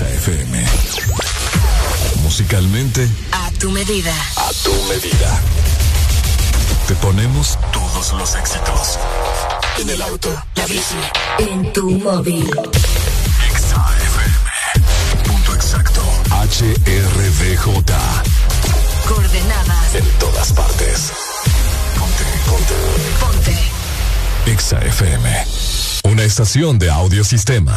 Exa FM. Musicalmente. A tu medida. A tu medida. Te ponemos todos los éxitos. En el auto, la bici, en tu móvil. Exa FM. Punto exacto. HRDJ. Coordenadas. En todas partes. Ponte, ponte. Ponte. Exa FM. Una estación de audiosistema.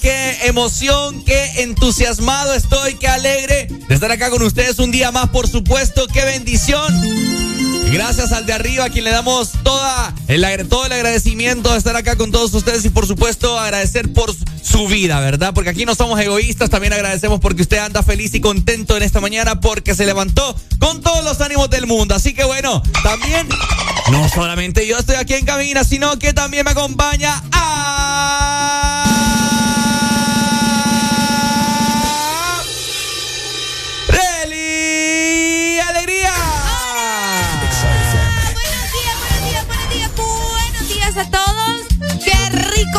Qué emoción, qué entusiasmado estoy, qué alegre de estar acá con ustedes un día más, por supuesto, qué bendición. Gracias al de arriba, a quien le damos toda el, todo el agradecimiento de estar acá con todos ustedes y por supuesto agradecer por su vida, ¿verdad? Porque aquí no somos egoístas, también agradecemos porque usted anda feliz y contento en esta mañana porque se levantó con todos los ánimos del mundo. Así que bueno, también no solamente yo estoy aquí en cabina, sino que también me acompaña a...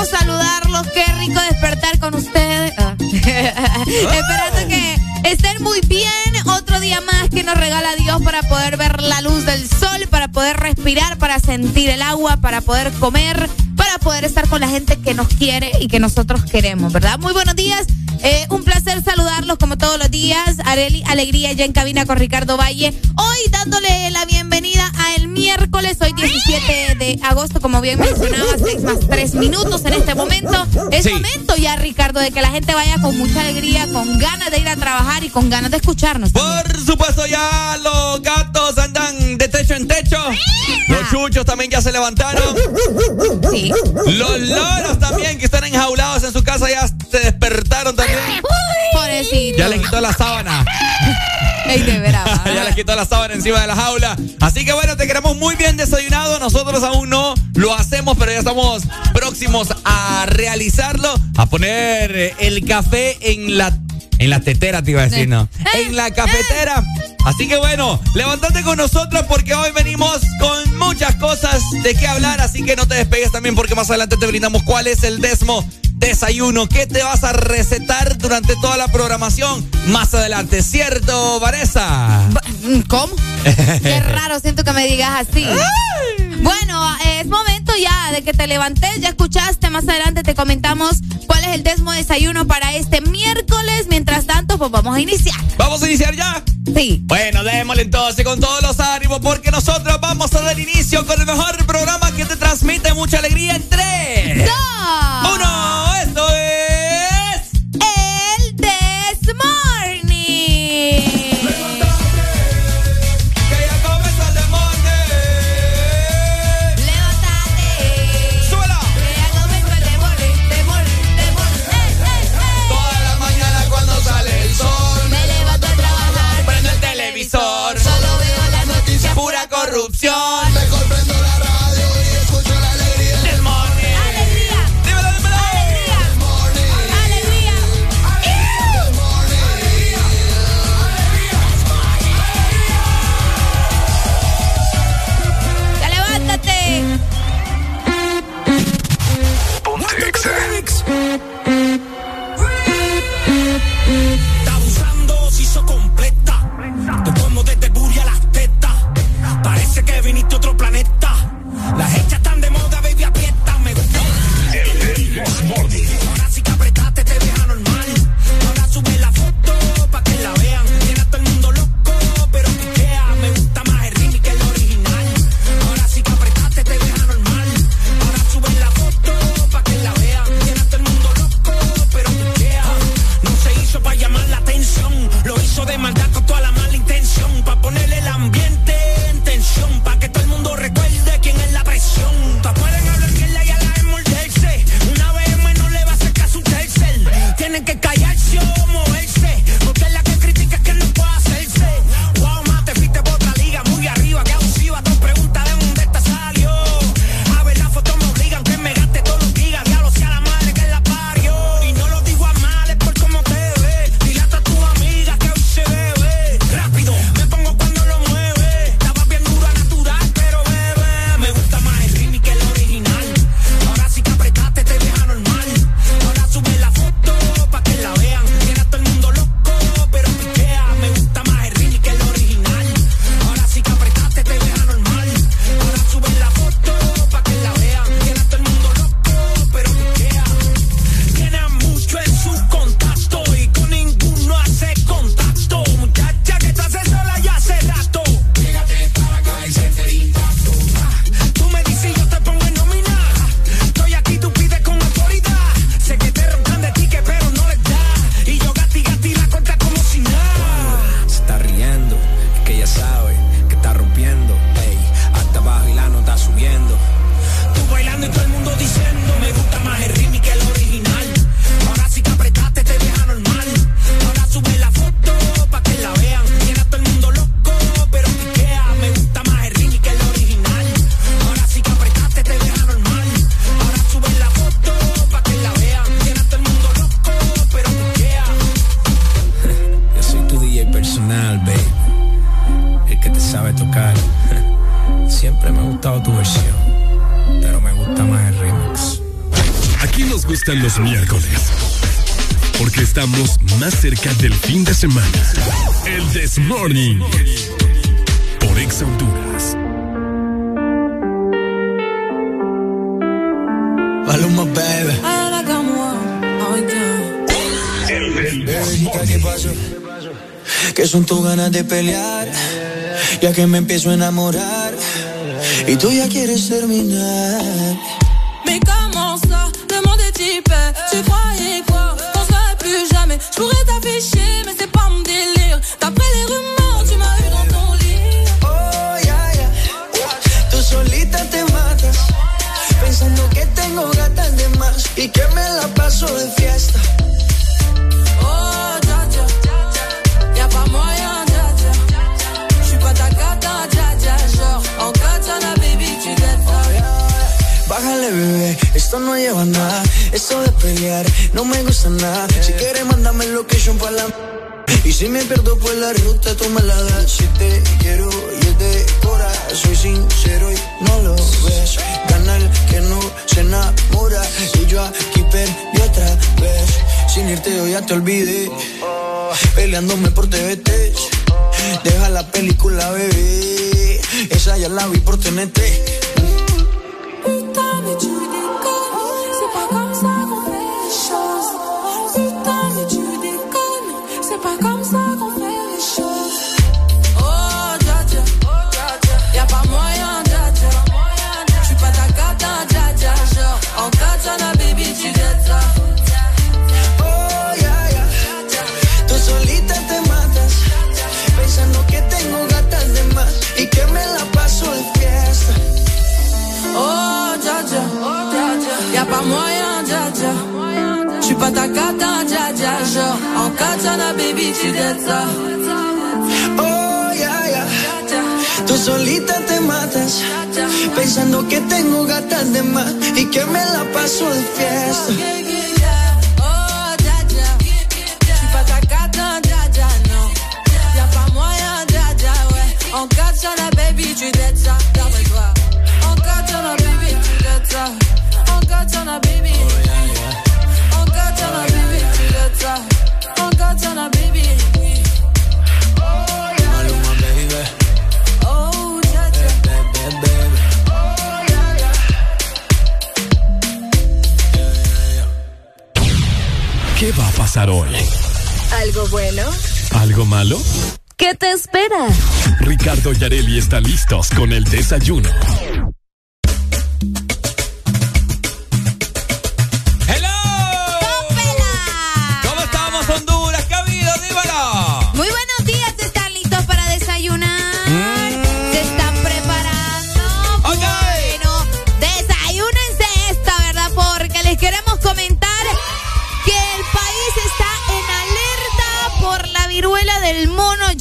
saludarlos, qué rico despertar con ustedes. Ah. Esperando que estén muy bien. Otro día más que nos regala Dios para poder ver la luz del sol, para poder respirar, para sentir el agua, para poder comer, para poder estar con la gente que nos quiere y que nosotros queremos, ¿verdad? Muy buenos días. Eh, un placer saludarlos como todos los días. Areli, alegría ya en cabina con Ricardo Valle. Hoy dándole la bienvenida a el miércoles, hoy 17 de agosto, como bien mencionaba, 6 más 3 minutos en este momento. Es Sí. momento ya, Ricardo, de que la gente vaya con mucha alegría, con ganas de ir a trabajar y con ganas de escucharnos. Por supuesto, ya los gatos andan de techo en techo. Los chuchos también ya se levantaron. Sí. Los loros también que están enjaulados en su casa ya se despertaron también. Pobrecito. Ya les quitó la sábana. Ey, de veras. ya les quitó la sábana encima de la jaula. Así que bueno, te queremos muy bien desayunado. Nosotros aún no lo hacemos, pero ya estamos próximos a realizarlo. A poner eh, el café en la. En la tetera te iba a decir, ¿no? En la cafetera. Así que bueno, levántate con nosotros porque hoy venimos con muchas cosas de qué hablar. Así que no te despegues también porque más adelante te brindamos cuál es el desmo desayuno. ¿Qué te vas a recetar durante toda la programación? Más adelante, ¿cierto, Vanessa? Mm, ¿Cómo? Qué raro, siento que me digas así. Bueno, es momento ya de que te levantes, ya escuchaste, más adelante te comentamos cuál es el décimo desayuno para este miércoles. Mientras tanto, pues vamos a iniciar. ¿Vamos a iniciar ya? Sí. Bueno, démosle entonces con todos los ánimos porque nosotros vamos a dar inicio con el mejor programa que te transmite mucha alegría en 3, 2, 1 esto es. El This Morning. Morning, por Ex Honduras. Maluma, baby. ¿qué pasó? Que son tus ganas de pelear, ya que me empiezo a enamorar y tú ya quieres terminar. Mais comment ça, le monde est type, tu croyais quoi, qu'on serait plus jamais, je pourrais t'afficher, mais c'est que me la paso de fiesta. Oh, y'a dja. J'suis pas ta katana, baby. Bájale, bebé, esto no lleva nada. Esto de pelear no me gusta nada. Si quieres, mándame location para la. Y si me pierdo por la ruta, tú me la das. Si te quiero y es de cora, soy sincero y no lo ves. Gana el que no se enamora. Y yo aquí perdí otra vez. Sin irte yo ya te olvidé. Peleándome por TVT. Deja la película, bebé. Esa ya la vi por TNT. C'est pas comme J'suis pas ta cata, dja dja. Genre, en katana, baby, tu ça. Oh, ya, ya. Tú solita te matas, pensando que tengo gatas de más y que me la paso de fiesta. Oh, dja dja. J'suis pas ta cata, dja dja, non. Y'a pas moyen, dja dja, ouais. En katana, baby, tu dettes ça. D'après toi. En katana, baby, tu dettes ça. En katana, baby. Baby, baby. Baby, Oh. ¿Qué va a pasar hoy? ¿Algo bueno? ¿Algo malo? ¿Qué te espera? Ricardo y Areli están listos con el desayuno.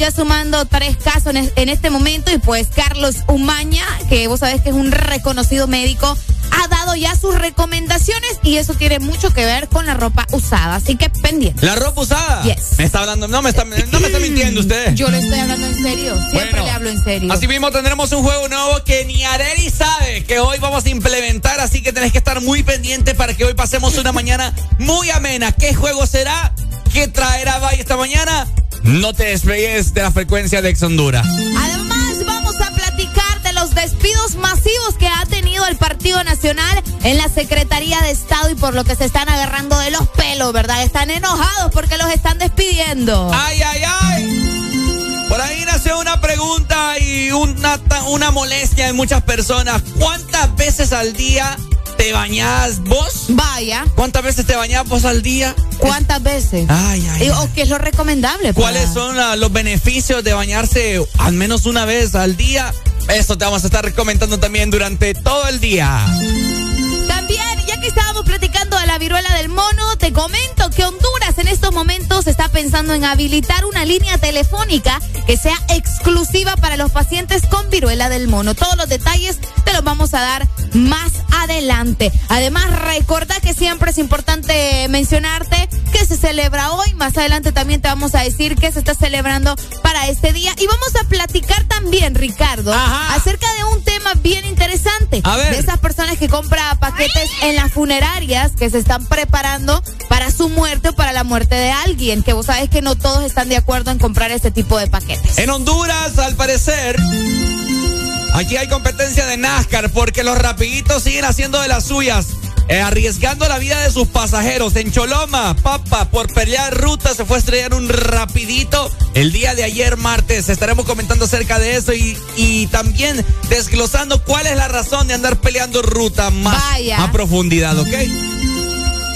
Ya sumando tres casos en es- en este momento. Y pues Carlos Umaña, que vos sabés que es un reconocido médico, ha dado ya sus recomendaciones y eso tiene mucho que ver con la ropa usada. Así que pendiente. ¿La ropa usada? Yes. Me está hablando, no me está, no me está mintiendo usted. Yo le estoy hablando en serio. Siempre Bueno, le hablo en serio. Así mismo tendremos un juego nuevo que ni Areli sabe que hoy vamos a implementar, así que tenés que estar muy pendiente para que hoy pasemos una mañana muy amena. ¿Qué juego será? ¿Qué traerá Valle esta mañana? No te despegues de la frecuencia de Ex Honduras. Además, vamos a platicar de los despidos masivos que ha tenido el Partido Nacional en la Secretaría de Estado y por lo que se están agarrando de los pelos, ¿verdad? Están enojados porque los están despidiendo. ¡Ay, ay, ay! Por ahí nació una pregunta y una, una molestia en muchas personas. ¿Cuántas veces al día te bañás vos? Vaya, ¿Cuántas veces te bañás vos al día? ¿cuántas veces? Ay, ay. ¿O qué es lo recomendable? ¿Cuáles son los beneficios de bañarse al menos una vez al día? Eso te vamos a estar comentando también durante todo el día. También, ya que estábamos estamos platicando de la viruela del mono, te comento que Honduras en estos momentos está pensando en habilitar una línea telefónica que sea exclusiva para los pacientes con viruela del mono. Todos los detalles te los vamos a dar más adelante. Además, recuerda que siempre es importante mencionarte que se celebra hoy. Más adelante también te vamos a decir que se está celebrando para este día. Y vamos a platicar también, Ricardo, acerca de un tema bien interesante. De esas personas que compran paquetes en las que se están preparando para su muerte o para la muerte de alguien. Que vos sabes que no todos están de acuerdo en comprar este tipo de paquetes. En Honduras, al parecer. Aquí hay competencia de NASCAR porque los rapiditos siguen haciendo de las suyas. Eh, arriesgando la vida de sus pasajeros. En Choloma, Papa, por pelear ruta, se fue a estrellar un rapidito el día de ayer, martes. Estaremos comentando acerca de eso y, y también desglosando cuál es la razón de andar peleando ruta más a profundidad, ¿ok?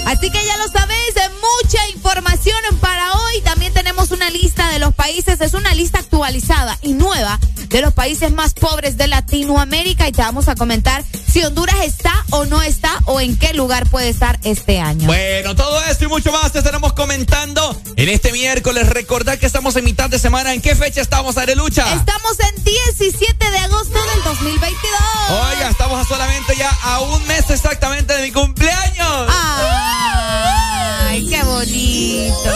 Así que ya lo sabéis, mucha información para hoy. También tenemos una lista de los países, es una lista actualizada y nueva de los países más pobres de Latinoamérica y te vamos a comentar si Honduras está o no está o en qué lugar puede estar este año. Bueno, todo esto y mucho más te estaremos comentando en este miércoles. Recordad que estamos en mitad de semana. ¿En qué fecha estamos, Arelucha? Estamos en 17 de agosto del 2022. Oiga, estamos solamente ya a un mes exactamente de mi cumpleaños. ¡Ay, qué bonito!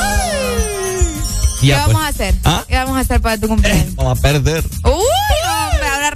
¿Qué vamos pues. a hacer? ¿Ah? ¿Qué vamos a hacer para tu cumpleaños? vamos a perder. ¡Uy,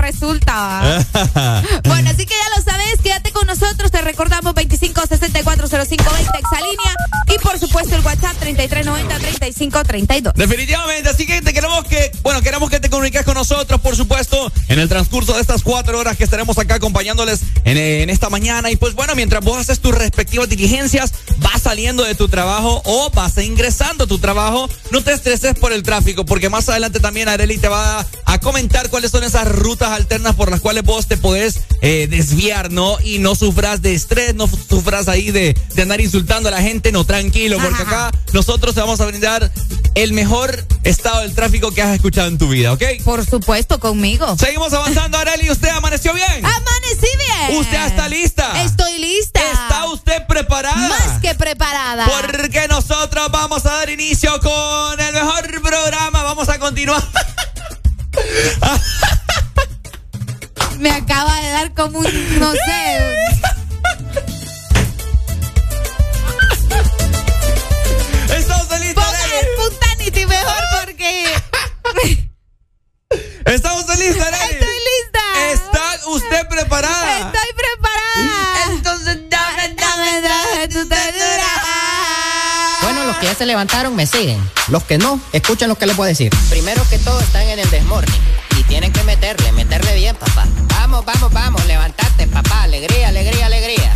resulta. bueno, así que ya lo sabes, quédate con nosotros. Te recordamos 25640520 exalínea y por supuesto el WhatsApp 3390-3532. Definitivamente, así que te queremos que, bueno, queremos que te comuniques con nosotros, por supuesto, en el transcurso de estas cuatro horas que estaremos acá acompañándoles en, en esta mañana. Y pues bueno, mientras vos haces tus respectivas diligencias, vas saliendo de tu trabajo o vas ingresando a tu trabajo, no te estreses por el tráfico, porque más adelante también Areli te va a, comentar cuáles son esas rutas alternas por las cuales vos te podés eh, desviar, ¿no? Y no sufras de estrés, no sufras ahí de, de andar insultando a la gente, no, tranquilo, porque acá nosotros te vamos a brindar el mejor estado del tráfico que has escuchado en tu vida, ¿ok? Por supuesto, conmigo. Seguimos avanzando, Areli. ¿Usted amaneció bien? Amanecí bien. ¿Usted está lista? Estoy lista. ¿Está usted preparada? Más que preparada. Porque nosotros vamos a dar inicio con el mejor programa. Vamos a continuar. Me acaba de dar como un, no sé. Estamos listos. mejor porque. Estamos listos, Estoy lista. ¿Está usted preparada? Estoy preparada. Entonces dame, dame, dame tu ternura. Los que ya se levantaron me siguen. Los que no, escuchen lo que les voy a decir. Primero que todo están en el desmorning y tienen que meterle, meterle bien, papá. Vamos, vamos, vamos, levantate, papá. Alegría, alegría, alegría.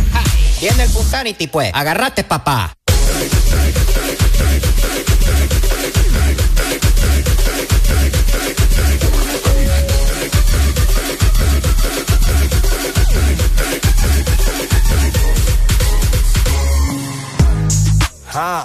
Viene el Punsanity, pues. Agarrate, papá. Ah,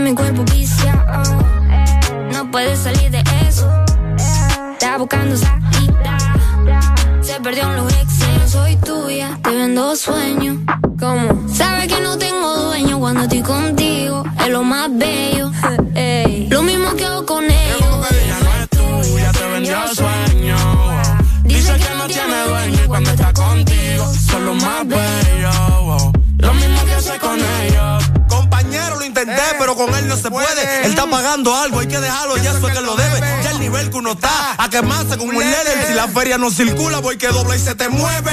Mi cuerpo viciado. No puedes salir de eso. Está buscando salida. Se perdió en los exes. Soy tuya, te vendo sueños. ¿Cómo? Sabes que no tengo dueño cuando estoy contigo. Es lo más bello. Ey. Lo mismo que hago con ellos. Ella no es tuya, te vendió sueño. Dice que no tiene dueño y cuando está contigo son los más bellos. Lo mismo que hace con ellos. Pero con él no se puede. Él está pagando algo, hay que dejarlo, ya eso es que lo debe. Ya el nivel que uno está, a quemarse como un líder. Si la feria no circula, voy que dobla y se te mueve.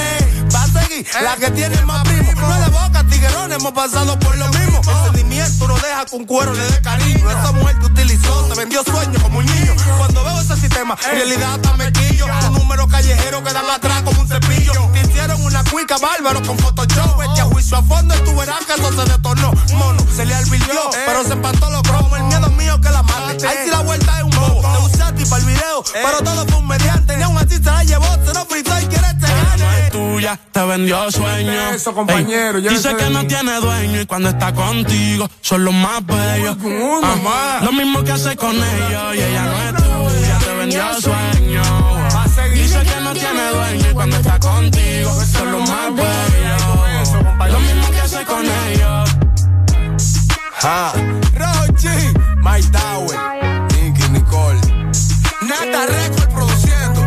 Va a seguir, la que tiene más primo. No es de boca, tiguerón, hemos pasado por lo mismo. El sentimiento no deja con cuero le dé cariño. Esa mujer te utilizó, te vendió sueños como un niño. Cuando veo ese sistema, en realidad hasta me quillo. Un número callejero que dan atrás como un cepillo. Te hicieron una cuica bárbaro con Photoshop. Este juicio a fondo tú verás que eso se detornó. Mono, se le alvirtió, pero se empató los cromos. El miedo mío que la mate. Ahí sí la vuelta es un bobo. Te usé a ti para el video, pero todo fue un mediante. Ni aún así se la llevó, se lo fritó y quiere este Ella no gane. es tuya, te vendió sueño. Eso, compañero, Dice que no tiene dueño y cuando está contigo son los más bellos. Lo mismo que hace con ellos y ella no es tuya, te vendió sueño. Dice que no tiene dueño y cuando está contigo son los más bellos. Lo mismo que hace con ellos. Ah, Rochi, Mike Tower, Nicky Nicole, Nata Record produciendo,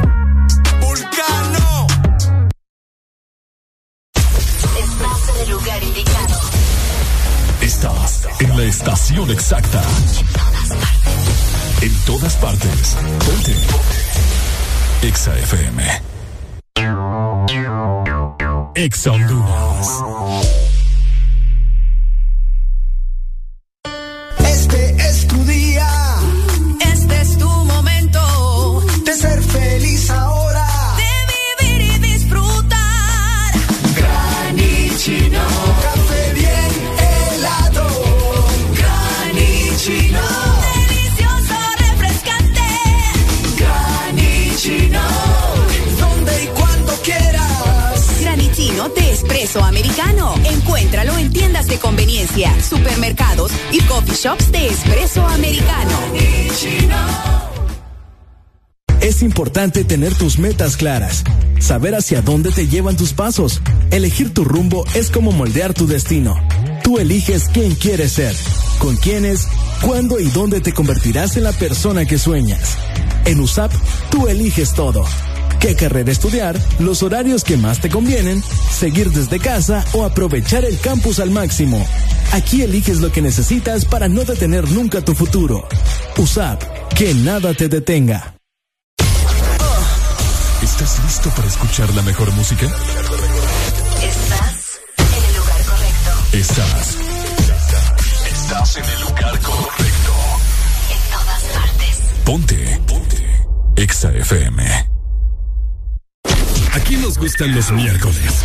Vulcano. Estás en el lugar indicado. Estás en la estación exacta. En todas partes. Ponte. Exa FM. Exa Honduras. Americano. Encuéntralo en tiendas de conveniencia, supermercados y coffee shops de espresso americano. Es importante tener tus metas claras, saber hacia dónde te llevan tus pasos. Elegir tu rumbo es como moldear tu destino. Tú eliges quién quieres ser, con quiénes, cuándo y dónde te convertirás en la persona que sueñas. En USAP, tú eliges todo. ¿Qué carrera estudiar? Los horarios que más te convienen, seguir desde casa o aprovechar el campus al máximo. Aquí eliges lo que necesitas para no detener nunca tu futuro. USAP, que nada te detenga. ¿Estás listo para escuchar la mejor música? Estás en el lugar correcto. Estás. Estás en el lugar correcto. En todas partes. Ponte. Ponte. Exa FM. Aquí nos gustan los miércoles.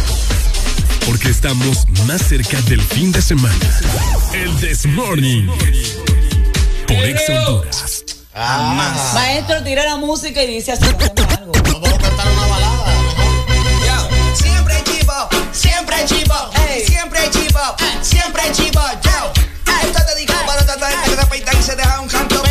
Porque estamos más cerca del fin de semana. El This Morning. Por Honduras. Maestro, tira la música y dice así. algo. Siempre chivo, siempre chivo, siempre chivo, siempre chivo, yo. Esto es dedicado para toda la gente que se afeita y se deja un canto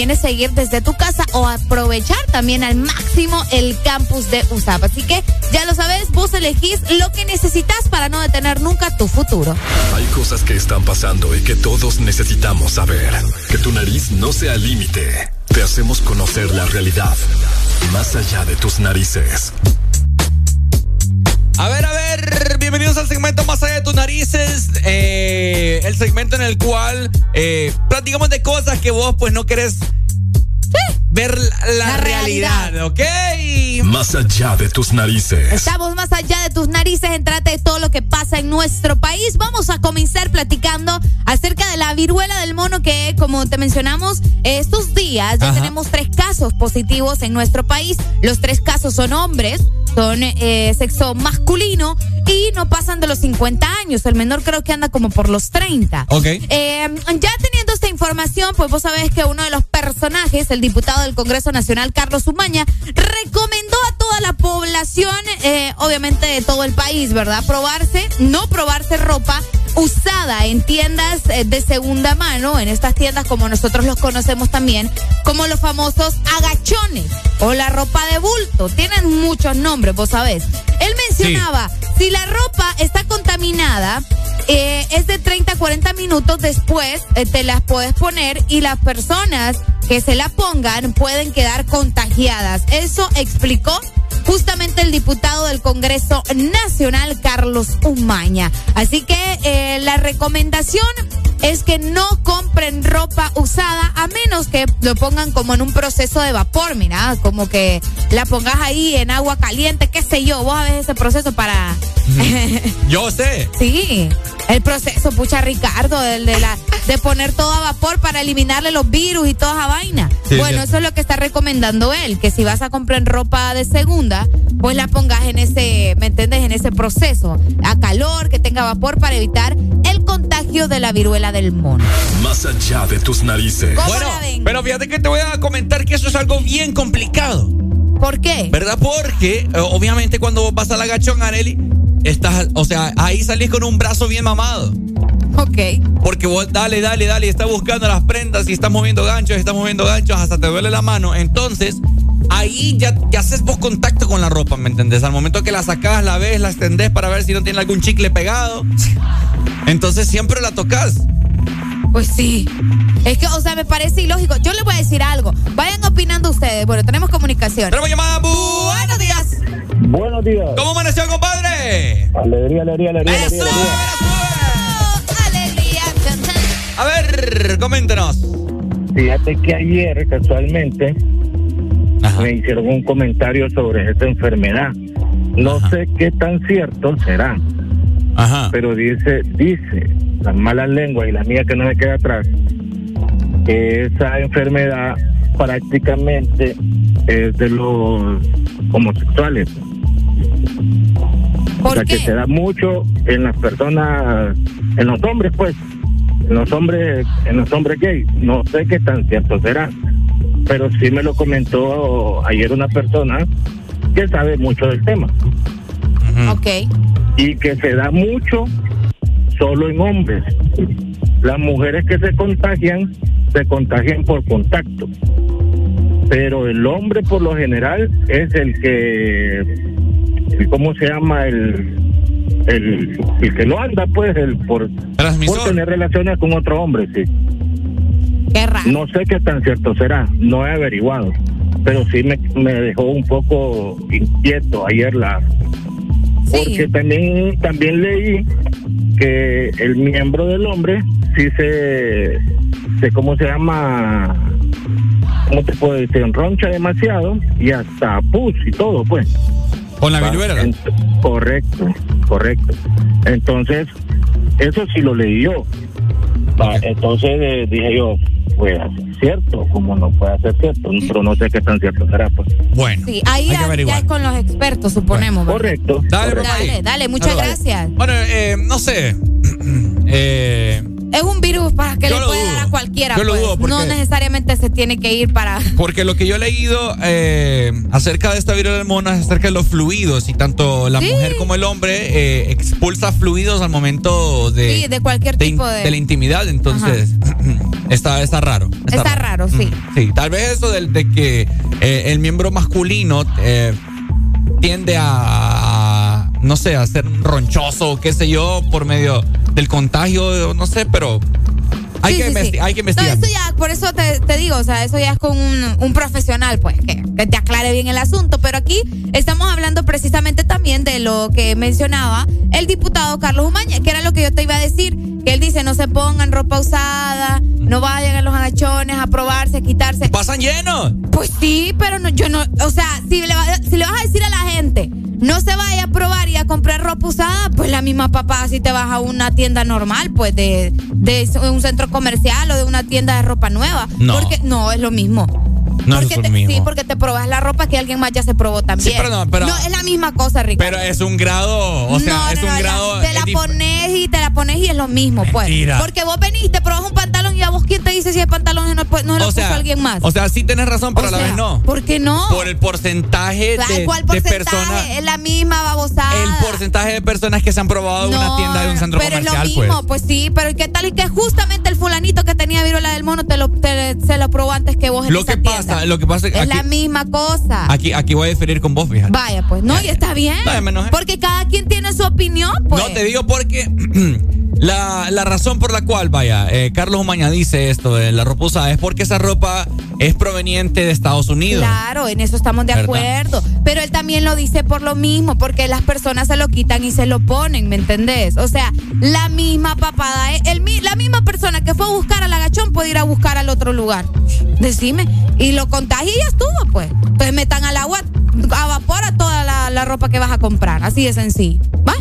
también conviene seguir desde tu casa o aprovechar también al máximo el campus de USAP. Así que ya lo sabes, vos elegís lo que necesitas para no detener nunca tu futuro. Hay cosas que están pasando y que todos necesitamos saber. Que tu nariz no sea límite. Te hacemos conocer la realidad. Más allá de tus narices. A ver, a ver, bienvenidos al segmento Más allá de tus narices. eh, el segmento en el cual eh, platicamos de cosas que vos pues no querés la, la realidad, ¿ok? Más allá de tus narices. Estamos más allá de tus narices, entrate de todo lo que pasa en nuestro país. Vamos a comenzar platicando acerca de la viruela del mono que, como te mencionamos, estos días ya Ajá. tenemos tres casos positivos en nuestro país. Los tres casos son hombres, son eh, sexo masculino y no pasan de los 50 años. El menor creo que anda como por los 30. Ok. Eh, ya teniendo esta información, pues vos sabés que uno de los personajes, el diputado del Congreso Nacional, Carlos Umaña, recomendó a toda la población, eh, obviamente de todo el país, ¿verdad? Probarse, no probarse ropa usada en tiendas eh, de segunda mano, en estas tiendas como nosotros los conocemos también, como los famosos agachones o la ropa de bulto. Tienen muchos nombres, vos sabés. Él mencionaba, si la ropa está contaminada, eh, es de 30 a 40 minutos después eh, te las puedes poner y las personas que se la pongan pueden quedar contagiadas. Eso explicó justamente el diputado del Congreso Nacional, Carlos Umaña. Así que eh, la recomendación es que no compren ropa usada a menos que lo pongan como en un proceso de vapor, mira, como que la pongas ahí en agua caliente, qué sé yo, vos ver ese proceso para... Yo sé. Sí, el proceso, pucha Ricardo, el de la de poner todo a vapor para eliminarle los virus y toda esa vaina. Sí, bueno, eso es lo que está recomendando él, que si vas a comprar ropa de segunda, pues la pongas en ese, ¿me entiendes? En ese proceso, a calor, que tenga vapor para evitar el contagio de la viruela del mono. Más allá de tus narices. Bueno, pero fíjate que te voy a comentar que eso es algo bien complicado. ¿Por qué? ¿Verdad? Porque eh, obviamente cuando vos vas al agachón, Areli, estás, o sea, ahí salís con un brazo bien mamado. Ok. Porque vos dale, dale, dale, y estás buscando las prendas y estás moviendo ganchos, y estás moviendo ganchos, hasta te duele la mano. Entonces, ahí ya, ya haces vos contacto con la ropa, ¿me entendés? Al momento que la sacás, la ves, la extendés para ver si no tiene algún chicle pegado. Entonces siempre la tocas. Pues sí. Es que, o sea, me parece ilógico. Yo les voy a decir algo. Vayan opinando ustedes. Bueno, tenemos comunicación. Tenemos llamada. Buenos días. Buenos días. ¿Cómo amaneció, compadre? Alegría, alegría, alegría. Eso, alegría. A ver, coméntenos. Fíjate que ayer, casualmente, me hicieron un comentario sobre esta enfermedad. No sé qué tan cierto será. Pero dice, dice, las malas lenguas y la mía que no me queda atrás, que esa enfermedad prácticamente es de los homosexuales. o sea, que se da mucho en las personas, en los hombres, pues, en los hombres, en los hombres gays. No sé qué tan cierto será, pero sí me lo comentó ayer una persona que sabe mucho del tema. Ok. Y que se da mucho solo en hombres. Las mujeres que se contagian, se contagian por contacto. Pero el hombre por lo general es el que, el- ¿cómo se llama? El, el, el que no anda, pues, el por, por tener relaciones con otro hombre, sí. Qué raro. No sé qué tan cierto será, no he averiguado, pero sí me, me dejó un poco inquieto ayer la... Porque también, también leí que el miembro del hombre sí se, se ¿cómo se llama? ¿Cómo te puedo decir? Enroncha demasiado y hasta pus y todo, pues. Con la viruela. Correcto, correcto. Entonces, eso sí lo leí yo. Va, Entonces eh, dije yo, pues cierto, como no puede ser cierto, pero no sé qué tan cierto será, pues. Bueno. Sí, ahí ya, ya es con los expertos, suponemos. Correcto. Dale, bro, Dale, dale, muchas Dale. gracias. Bueno, eh, no sé. Eh, Es un virus para que Yo le lo puede dudo. dar a cualquiera. Yo lo pues. dudo porque- No necesariamente se tiene que ir para. porque lo que yo he leído eh, acerca de esta viruela del mono es acerca de los fluidos y tanto la Sí. mujer como el hombre eh, expulsa fluidos al momento de, Sí, de cualquier de tipo de. de la intimidad. Entonces, está, está raro. Está raro, sí. Sí, tal vez eso del- de, que eh, el miembro masculino eh, tiende a, no sé, a ser ronchoso qué sé yo, por medio del contagio, no sé, pero hay, Sí, que, sí, investi- sí. hay que No, investigar. eso ya, por eso te, te digo, o sea, eso ya es con un, un profesional, pues, que, que te aclare bien el asunto. Pero aquí estamos hablando precisamente también de lo que mencionaba el diputado Carlos Umaña, que era lo que yo te iba a decir, que él dice, no se pongan ropa usada, no vayan a los agachones a probarse, a quitarse. ¿Pasan llenos? Pues sí, pero no, yo no, o sea, si le, va- si le vas a decir a la gente, no se vaya a probar y a comprar ropa usada, pues la misma papá si te vas a una tienda normal, pues de, de un centro comercial o de una tienda de ropa nueva. No. Porque no es lo mismo. No porque es lo te- mismo. Sí, porque te probas la ropa que alguien más ya se probó también. Sí, pero no, pero- es la misma cosa, Ricardo. Pero es un grado, o sea, No, es no, un no, grado. Te la pones y te la pones y es lo mismo, pues. Mentira. Porque vos venís, te probas un pantalón y a vos quién te dice si el pantalón no, no, no lo o puso sea, alguien más. O sea, sí tienes razón, pero O a la sea, vez no. ¿Por qué no? Por el porcentaje de, ¿Cuál de porcentaje? personas. Es la misma babosada. El porcentaje de personas que se han probado en una tienda de un centro pero comercial, es lo mismo, pues. sí, pero ¿y ¿qué tal y que justamente el fulanito que tenía viruela del mono te lo te- se lo probó antes que vos en Lo esa que tienda? pasa, lo que pasa es es que la aquí, misma cosa. aquí, aquí voy a diferir con vos, fíjate. Vaya, pues, no, y está bien. Porque cada quien tiene su opinión, pues. No te digo porque la, la razón por la cual, vaya, eh, Carlos Umaña dice esto de la ropa usada es porque esa ropa es proveniente de Estados Unidos. Claro, en eso estamos de ¿Verdad? acuerdo. Pero él también lo dice por lo mismo, porque las personas se lo quitan y se lo ponen, ¿me entendés? O sea, la misma papada, eh, el, la misma persona que fue a buscar al agachón puede ir a buscar al otro lugar. Decime. Y lo contagia y ya estuvo, pues. Pues metan al agua, evapora toda la, la ropa que vas a comprar. Así de sencillo. ¿Va?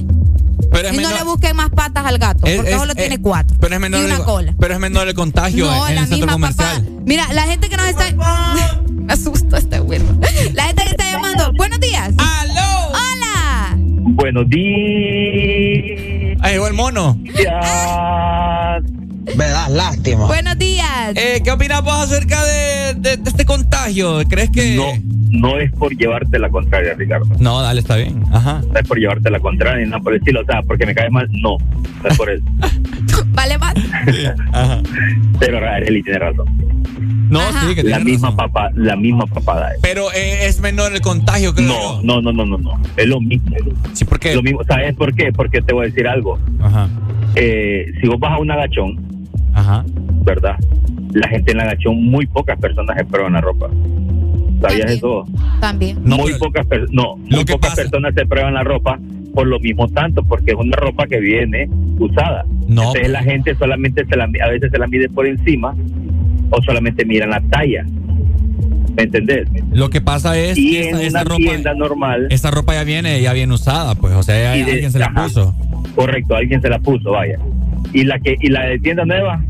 Pero es y no le busquen más patas al gato, es- porque es- solo es- tiene cuatro. Pero es menor y una el, cola. Pero es menor el contagio No, en la el centro misma comercial. papá. Mira, la gente que nos está. Me asustó este güey. La gente que está llamando. Buenos días. ¡Aló! ¡Hola! Buenos días. Ahí llegó el mono. Me das lástima. Buenos días. Eh, ¿Qué opinas vos acerca de, de- de este contagio? ¿Crees que.? No, no es por llevarte la contraria, Ricardo. No, dale, está bien. Ajá. No es por llevarte la contraria, nada por el estilo. O sea, porque me cae mal, no. No es por eso. ¿Vale más? Ajá. Pero Arely tiene razón. No, sí, que la misma, papa, la misma papada. Pero eh, es menor el contagio, creo. No, no, no, no, no, no. Es lo mismo. Sí, ¿por qué? Lo mismo. ¿Sabes por qué? Porque te voy a decir algo. Ajá. Eh, si vos vas a un agachón, Ajá. ¿verdad? La gente en el agachón, muy pocas personas se prueban la ropa. ¿Sabías También. eso? También. muy pocas, per- no, muy pocas personas se prueban la ropa por lo mismo tanto, porque es una ropa que viene usada. No, Entonces la gente solamente se la, a veces se la mide por encima o solamente miran la talla. ¿Me entendés? Lo que pasa es Y que en una ropa, tienda normal. esta ropa ya viene, ya viene usada, pues, o sea, ya y de- alguien se la ajá, puso. Correcto, alguien se la puso, vaya. Y la que y la de tienda nueva,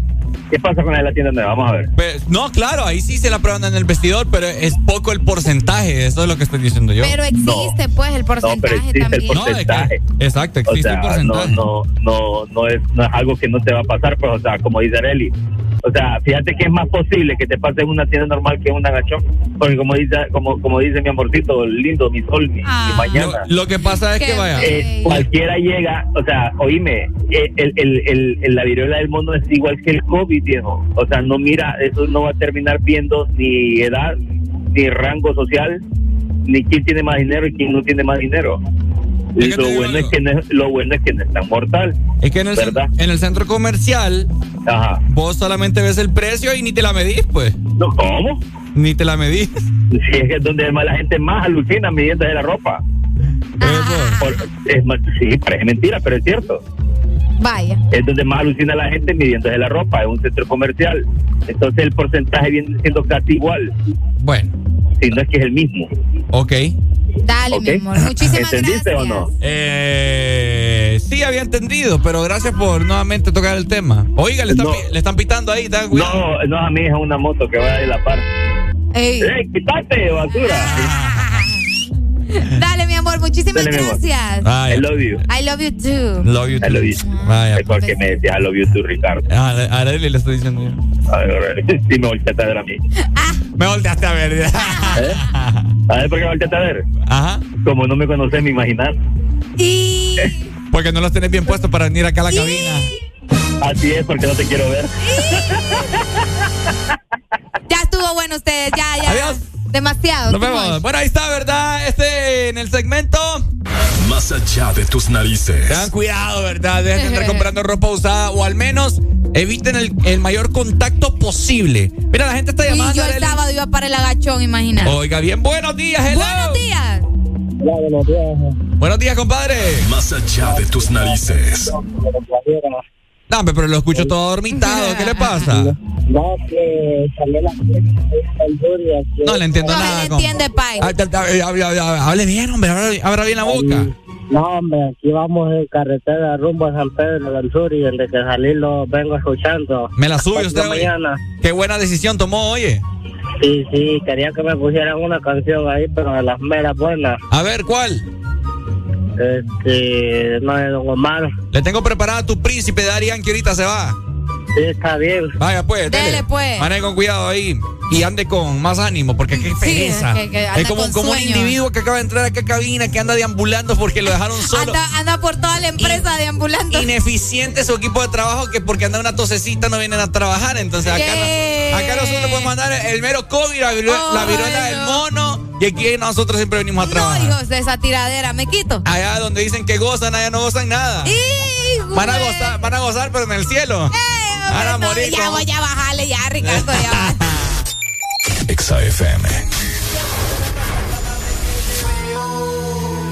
¿qué pasa con la de la tienda nueva? Vamos a ver. Pues, no, claro, ahí sí se la prueban en el vestidor, pero es poco el porcentaje, eso es lo que estoy diciendo yo. Pero existe, pues, el porcentaje existe el también. Exacto, O existe sea, el no, porcentaje. no, no, no es, no es algo que no te va a pasar, pues, o sea, como dice Areli. O sea, fíjate que es más posible que te pase en una tienda normal que en un agachón. Porque como dice, como, como dice mi amorcito lindo, mi sol, mi, mi mañana. Lo, lo que pasa es que vaya. Eh, cualquiera llega, o sea, oíme, eh, el, el, el, el- la viruela del mono es igual que el COVID, viejo. O sea, no mira, eso no va a terminar viendo ni edad, ni rango social, ni quién tiene más dinero y quién no tiene más dinero. Y lo bueno, es que no, es- lo bueno es que no es tan mortal. Es que en el, cen- ¿verdad? en el centro comercial, Ajá. vos solamente ves el precio y ni te la medís, pues. No, ¿cómo? Ni te la medís. Sí, es que es donde más la gente más alucina midiendo de la ropa. Por- es más- sí, parece mentira, pero es cierto. Vaya. es donde más alucina la gente midiendo de la ropa, es un centro comercial. Entonces el porcentaje viene siendo casi igual. Bueno. Si no es que es el mismo. Ok. Dale, Ok. mi amor. Muchísimas ¿Entendiste gracias. o no? Eh, sí, había entendido, pero gracias por nuevamente tocar el tema. Oiga, le están, No. le están pitando ahí, cuidado. No, no a mí es una moto que va de la par. Ey. ¡Ey, quítate, basura! Dale. Muchísimas Dale, gracias. Vaya. I love you. I love you too. Love you I too. love you. Vaya. Es porque me decías I love you too, Ricardo. Ah, a Arely le estoy diciendo yo. A ver, sí me volteaste a ver a mí. Me volteaste a ver. ¿Eh? A ver, ¿por qué me volteaste a ver? Ajá. Como no me conoces, me imaginas. Y. Porque no los tenés bien puestos para venir acá a la cabina. Así es, porque no te quiero ver. Ya estuvo bueno ustedes. Ya, ya. Adiós. Demasiado. Nos vemos. much. Bueno, ahí está, ¿verdad? Este en el segmento. Más allá de tus narices. Tengan cuidado, ¿verdad? Dejen de andar comprando ropa usada o al menos eviten el, el mayor contacto posible. Mira, la gente está llamando. yo el Arely. sábado iba para el agachón, imagínate. Oiga, bien, buenos días, hello. Buenos días. buenos días. Buenos días, compadre. Más allá de tus narices. No, hombre, pero lo escucho todo dormitado. ¿Qué le pasa? No, que salió la No le entiendo No, nada. él compa. entiende, Pai. Ah, hable, bien, hombre. Abra, bien la boca. No, hombre, aquí vamos en carretera rumbo a San Pedro del Sur y desde que salí lo vengo escuchando. Me la sube usted hoy. mañana. Qué buena decisión tomó, oye. Sí, sí, quería que me pusieran una canción ahí, pero de las meras buenas. A ver, ¿cuál? Este, no de Don Omar. Le tengo preparada tu príncipe de Arián que ahorita se va. Sí, está bien. Vaya, pues, dele. Dele, pues. Maneje con cuidado ahí y ande con más ánimo, porque qué pereza. es que- que anda es como, con como un individuo que acaba de entrar acá a cabina, que anda deambulando porque lo dejaron solo. Anda, anda por toda la empresa deambulando. Ineficiente su equipo de trabajo que porque anda una tosecita no vienen a trabajar. Entonces acá, no- acá nosotros podemos mandar el mero COVID, la, viruela- la Ay, viruela del no. mono. Y aquí nosotros siempre venimos a No, trabajar. hijos de esa tiradera, me quito. Allá donde dicen que gozan, allá no gozan nada. Van a gozar, van a gozar, pero en el cielo. Eh, Van a no, morir Ya voy a bajarle ya, Ricardo. Ya va. Exa FM.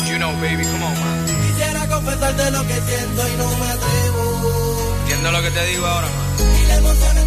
You know, baby, come on, man. Quisiera confesarte lo que siento y no me atrevo. Entiendo lo que te digo ahora, man. Y la emoción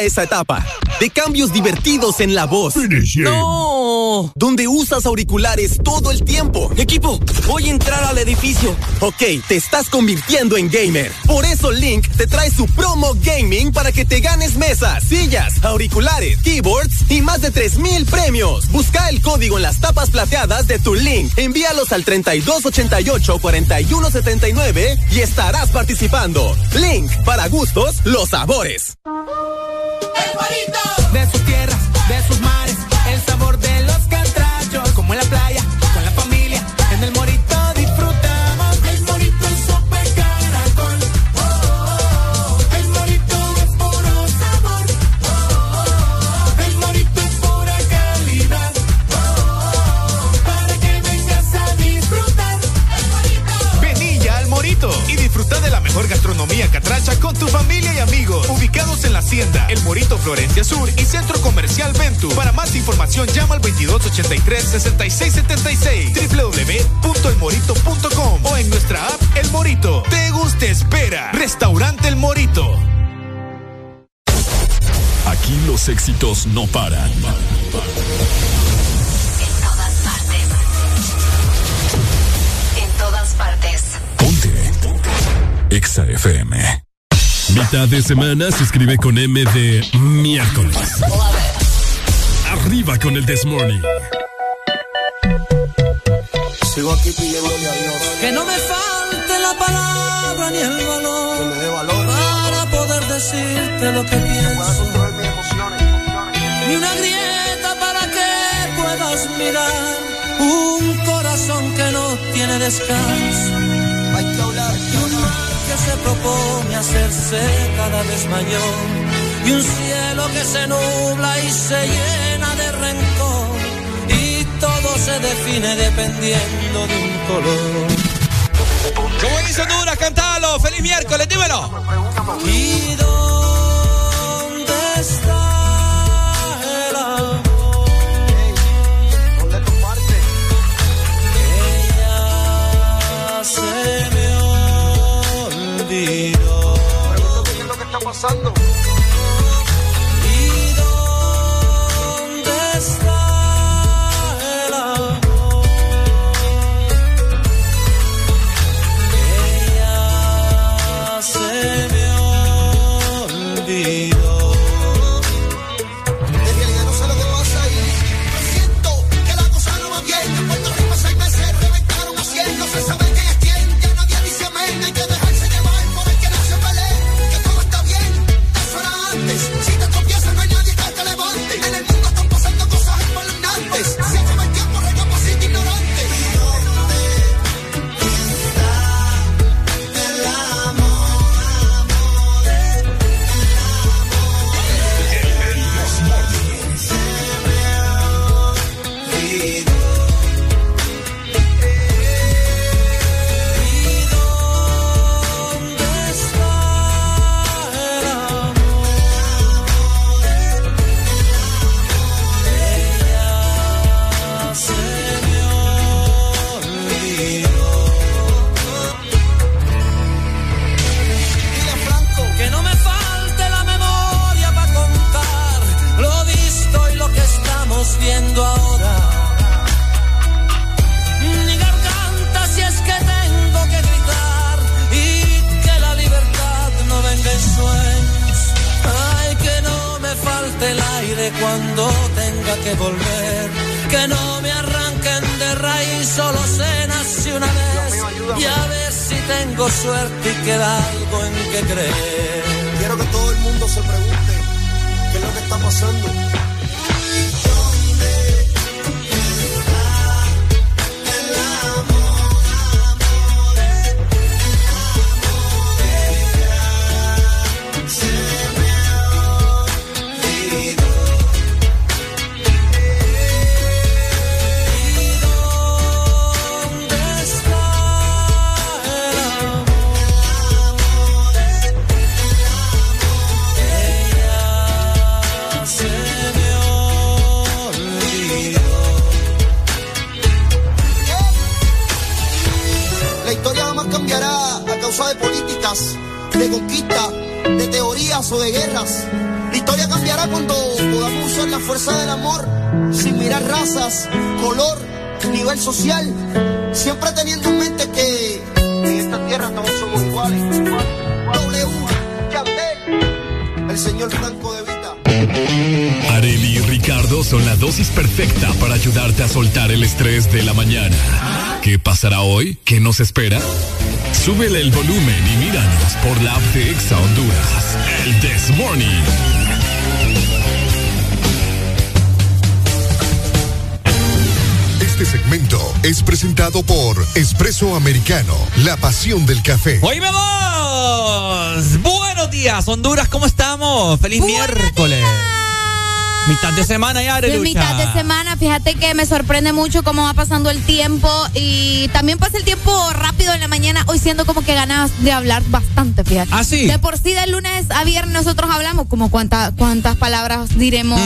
esa etapa de cambios divertidos en la voz. No, donde usas auriculares todo el tiempo. Equipo, voy a entrar al edificio. Ok, te estás convirtiendo en gamer. Por eso Link te trae su promo gaming para que te ganes mesas, sillas, auriculares, keyboards y más de 3000 premios. Busca el código en las tapas plateadas de tu Link. Envíalos al 3288 4179 y estarás participando. Link, para gustos, los sabores. Florencia Sur y Centro Comercial Ventu. Para más información llama al 2283-6676 www.elmorito.com o en nuestra app El Morito. Te gusta espera. Restaurante El Morito. Aquí los éxitos no paran. En todas partes. En todas partes. EXA FM. Mitad de semana se escribe con M de miércoles. Arriba con el This Morning. Sigo aquí pidiéndole a Dios Que no me falte la palabra ni el valor. que me dé valor. Para poder decirte lo que pienso. Ni una grieta para que puedas mirar. Un corazón que no tiene descanso. Se propone hacerse cada vez mayor. Y un cielo que se nubla y se llena de rencor. Y todo se define dependiendo de un color. ¿Cómo dice Honduras? Cántalo. ¡Feliz miércoles! Dímelo. ¿Y dónde está pasando. Tenga que volver. Que no me arranquen de raíz solo cenas y una vez. Y a ver si tengo suerte y queda algo en que creer. Quiero que todo el mundo se pregunte qué es lo que está pasando. O de guerras. La historia cambiará cuando podamos usar la fuerza del amor, sin mirar razas, color, nivel social, siempre teniendo en mente que en esta tierra todos somos iguales. W, el señor Franco de Vita. Areli y Ricardo son la dosis perfecta para ayudarte a soltar el estrés de la mañana. ¿Qué pasará hoy? ¿Qué nos espera? Súbele el volumen y míranos por la app de Exa Honduras. El This Morning. Este segmento es presentado por Espresso Americano, la pasión del café. ¡Hoy vamos! Buenos días, Honduras, ¿cómo estamos? ¡Feliz miércoles! Mitad de semana ya, De Arelucha. mitad de semana, fíjate que me sorprende mucho cómo va pasando el tiempo y también pasa el tiempo rápido en la mañana, hoy siendo como que ganas de hablar bastante, fíjate. ¿Ah, sí? De por sí de lunes a viernes nosotros hablamos como cuánta, cuántas palabras diremos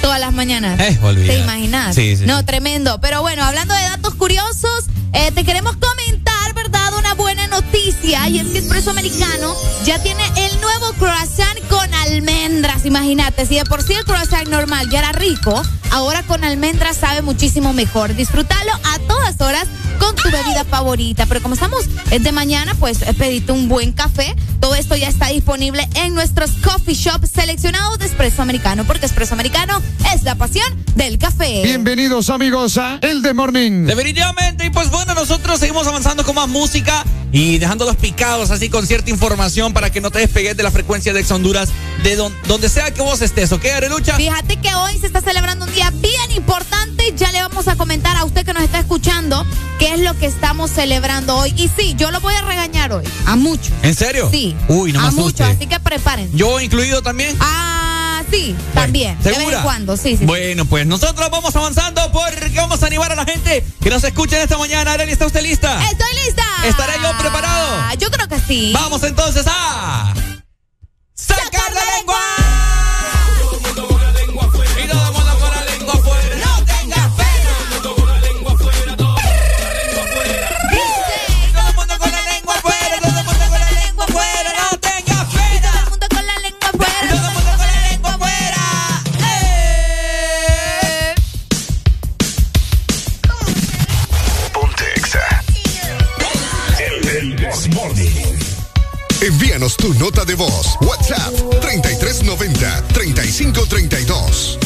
todas las mañanas. Eh. ¿Te imaginas? Sí, sí, No, tremendo. Pero bueno, hablando de datos curiosos, eh, te queremos comentar, ¿verdad? Una buena noticia y es que Espresso Americano ya tiene el croissant con almendras. Imagínate, si de por sí el croissant normal ya era rico, ahora con almendras sabe muchísimo mejor. Disfrútalo a todas horas con tu bebida favorita. Pero como estamos es de mañana, pues eh, pedite un buen café. Todo esto ya está disponible en nuestros coffee shops seleccionados de Espresso Americano, porque Espresso Americano es la pasión del café. Bienvenidos amigos a El de Morning. Definitivamente, y pues bueno, nosotros seguimos avanzando con más música y dejándolos picados así con cierta información para que no te despegues de la frecuencia de Ex Honduras, de don- donde sea que vos estés, ¿ok, Arelucha? Fíjate que hoy se está celebrando un día bien importante. Ya le vamos a comentar a usted que nos está escuchando qué es lo que estamos celebrando hoy. Y sí, yo lo voy a regañar hoy. A muchos. ¿En serio? Sí. Uy, no me a muchos, así que prepárense. ¿Yo incluido también? Ah, sí, también. De vez ¿Segura? en cuando, sí, sí. Bueno, pues nosotros vamos avanzando porque vamos a animar a la gente que nos escucha en esta mañana. Arely, ¿está usted lista? Estoy lista. ¿Estaré yo preparado? Yo creo que sí. Vamos entonces a... ¡Sacar la lengua! Envíanos tu nota de voz. WhatsApp 3390 3532.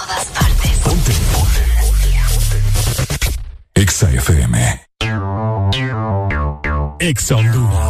Todas partes. Ponte. Ponte. EXA FM. EXA Honduras.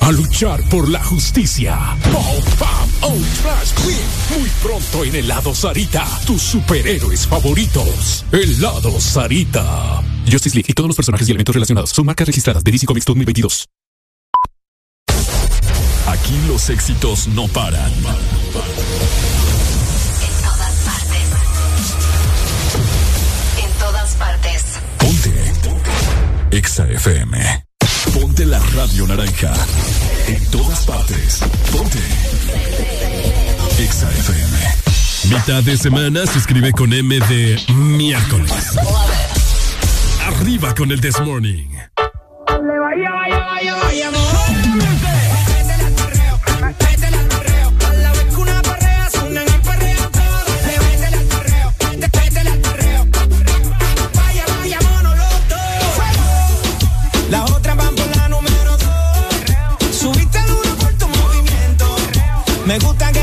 a luchar por la justicia. Oh, Pam, oh, Trash Queen. Muy pronto en Helado Sarita, tus superhéroes favoritos. Helado Sarita. Justice League y todos los personajes y elementos relacionados son marcas registradas de DC Comics 2022. Aquí los éxitos no paran. En todas partes. En todas partes. Ponte. Exa FM. Ponte la radio naranja. En todas partes. Ponte. Exa. Mitad de semana se escribe con M de miércoles. Arriba con el This Morning. Me gusta que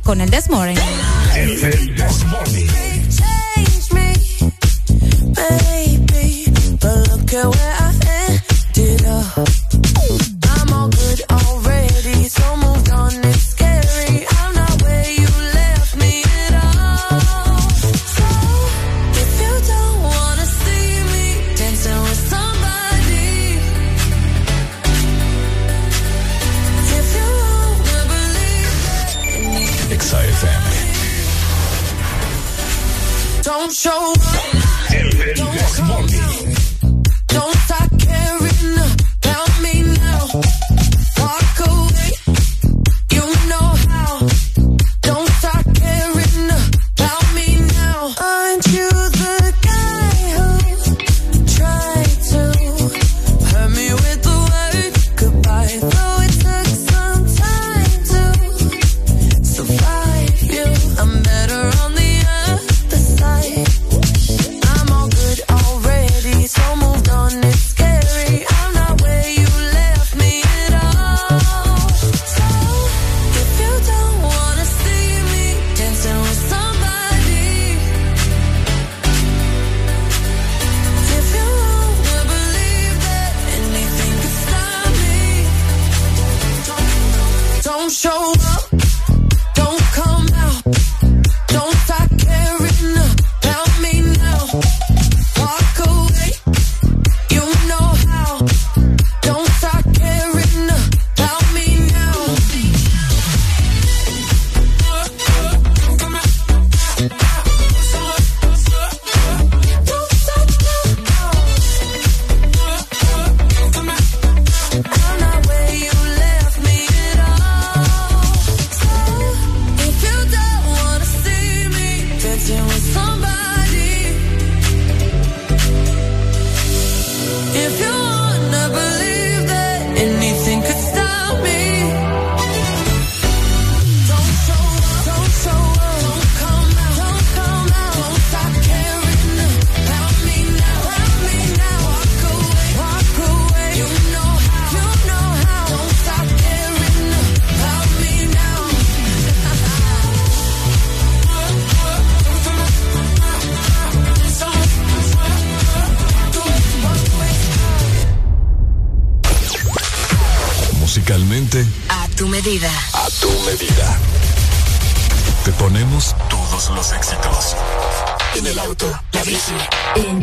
con el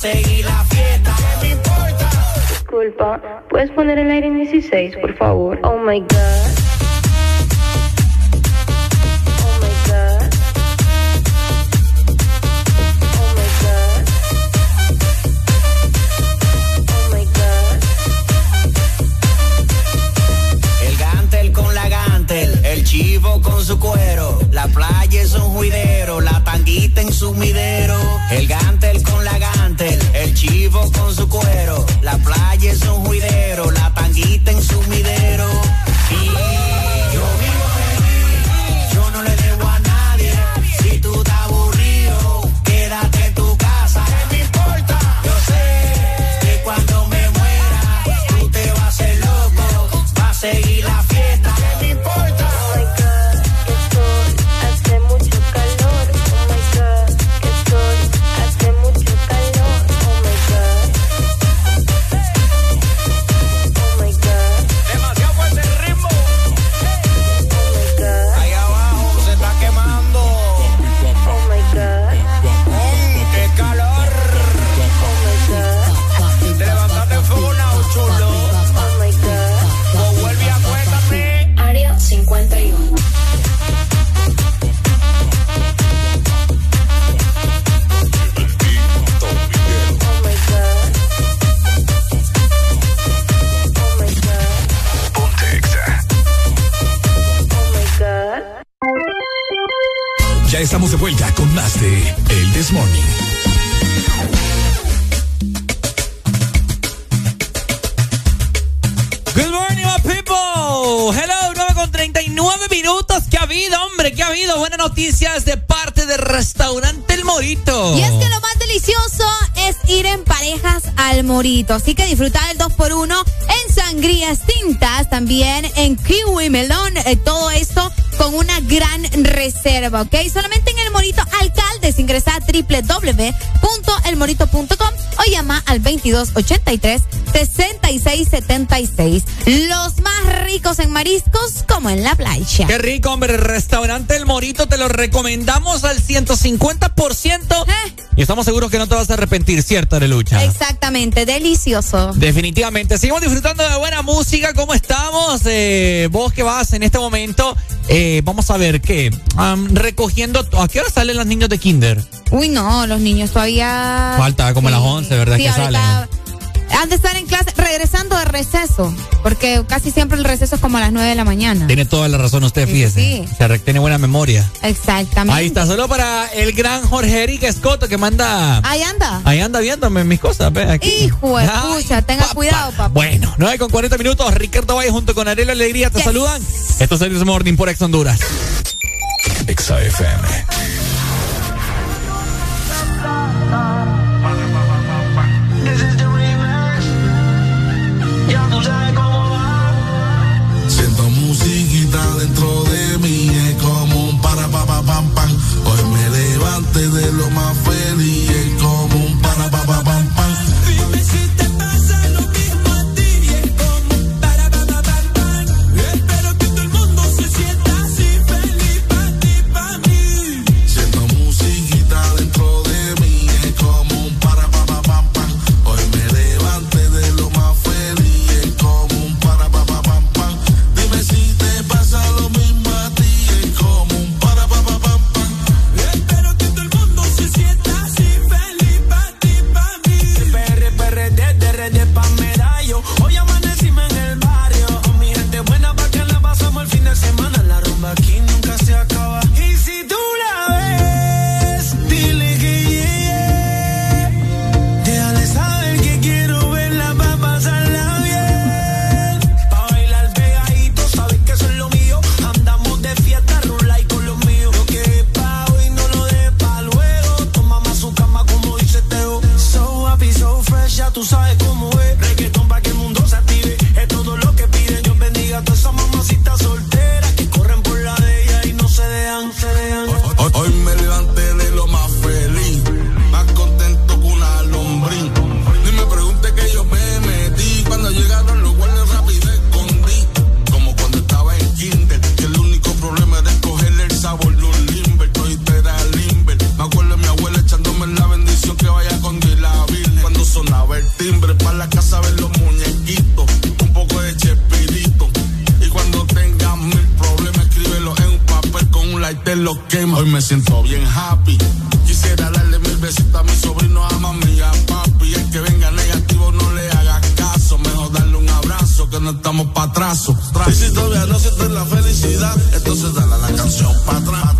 Seguir la fiesta. ¿Qué me importa? Disculpa, ¿puedes poner el aire en 16, por favor? Oh my god. Oh my god. Oh my god. El gantel con la gantel, el chivo con su cuero, la playa es un juidero, la tanguita en su midero. El gantel con la el chivo con su cuero, la playa es un juidero, la tanguita en su midero. Y morito. Así que disfrutar del 2x1 en sangrías tintas, también en kiwi melón, eh, todo esto con una gran reserva, ¿ok? Solamente en el Morito Ingresa a www.elmorito.com o llama al 2283 6676. Los más ricos en mariscos como en la playa. Qué rico, hombre. Restaurante El Morito te lo recomendamos al 150%. Eh. Y estamos seguros que no te vas a arrepentir, ¿cierto, Arelucha? Exactamente, delicioso. Definitivamente. Seguimos disfrutando de buena música. ¿Cómo estamos? Eh, vos que vas en este momento, eh, vamos a ver qué. Am, recogiendo. ¿A qué hora salen los niños de Kinder? Uy, no, los niños todavía. Falta como a las 11, ¿verdad? Sí, que ahorita salen. Han de estar en clase, regresando de receso, porque casi siempre el receso es como a las 9 de la mañana. Tiene toda la razón usted, fíjese. sí. Tiene buena memoria. Exactamente. Ahí está, solo para el gran Jorge Eric Escoto que manda. Ahí anda. Ahí anda viéndome mis cosas, ve aquí. Hijo Ay, pucha, tenga cuidado, papá. Bueno, 9 con 40 minutos. Ricardo Valle junto con Ariel Alegría te saludan. Esto es el Morning por Ex Honduras. Exa FM. Levanté de lo más feliz, Hoy me siento bien happy. Quisiera darle mil besitos a mi sobrino, a mami, a papi. El que venga negativo no le haga caso. Mejor darle un abrazo que no estamos pa' atraso. Y si todavía no sientes la felicidad, entonces dale la canción pa' atrás.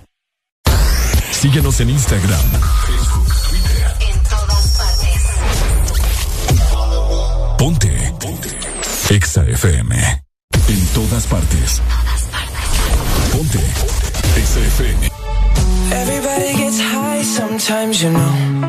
Síguenos en Instagram, Facebook, Twitter. En todas partes. Ponte. Ponte. Exa FM. En todas partes. Ponte. Exa FM. Everybody gets high sometimes, you know.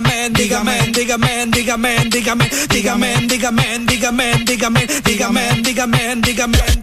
dígame, dígame, dígame, dígame, dígame, dígame, dígame, dígame, dígame, dígame, dígame, dígame, dígame.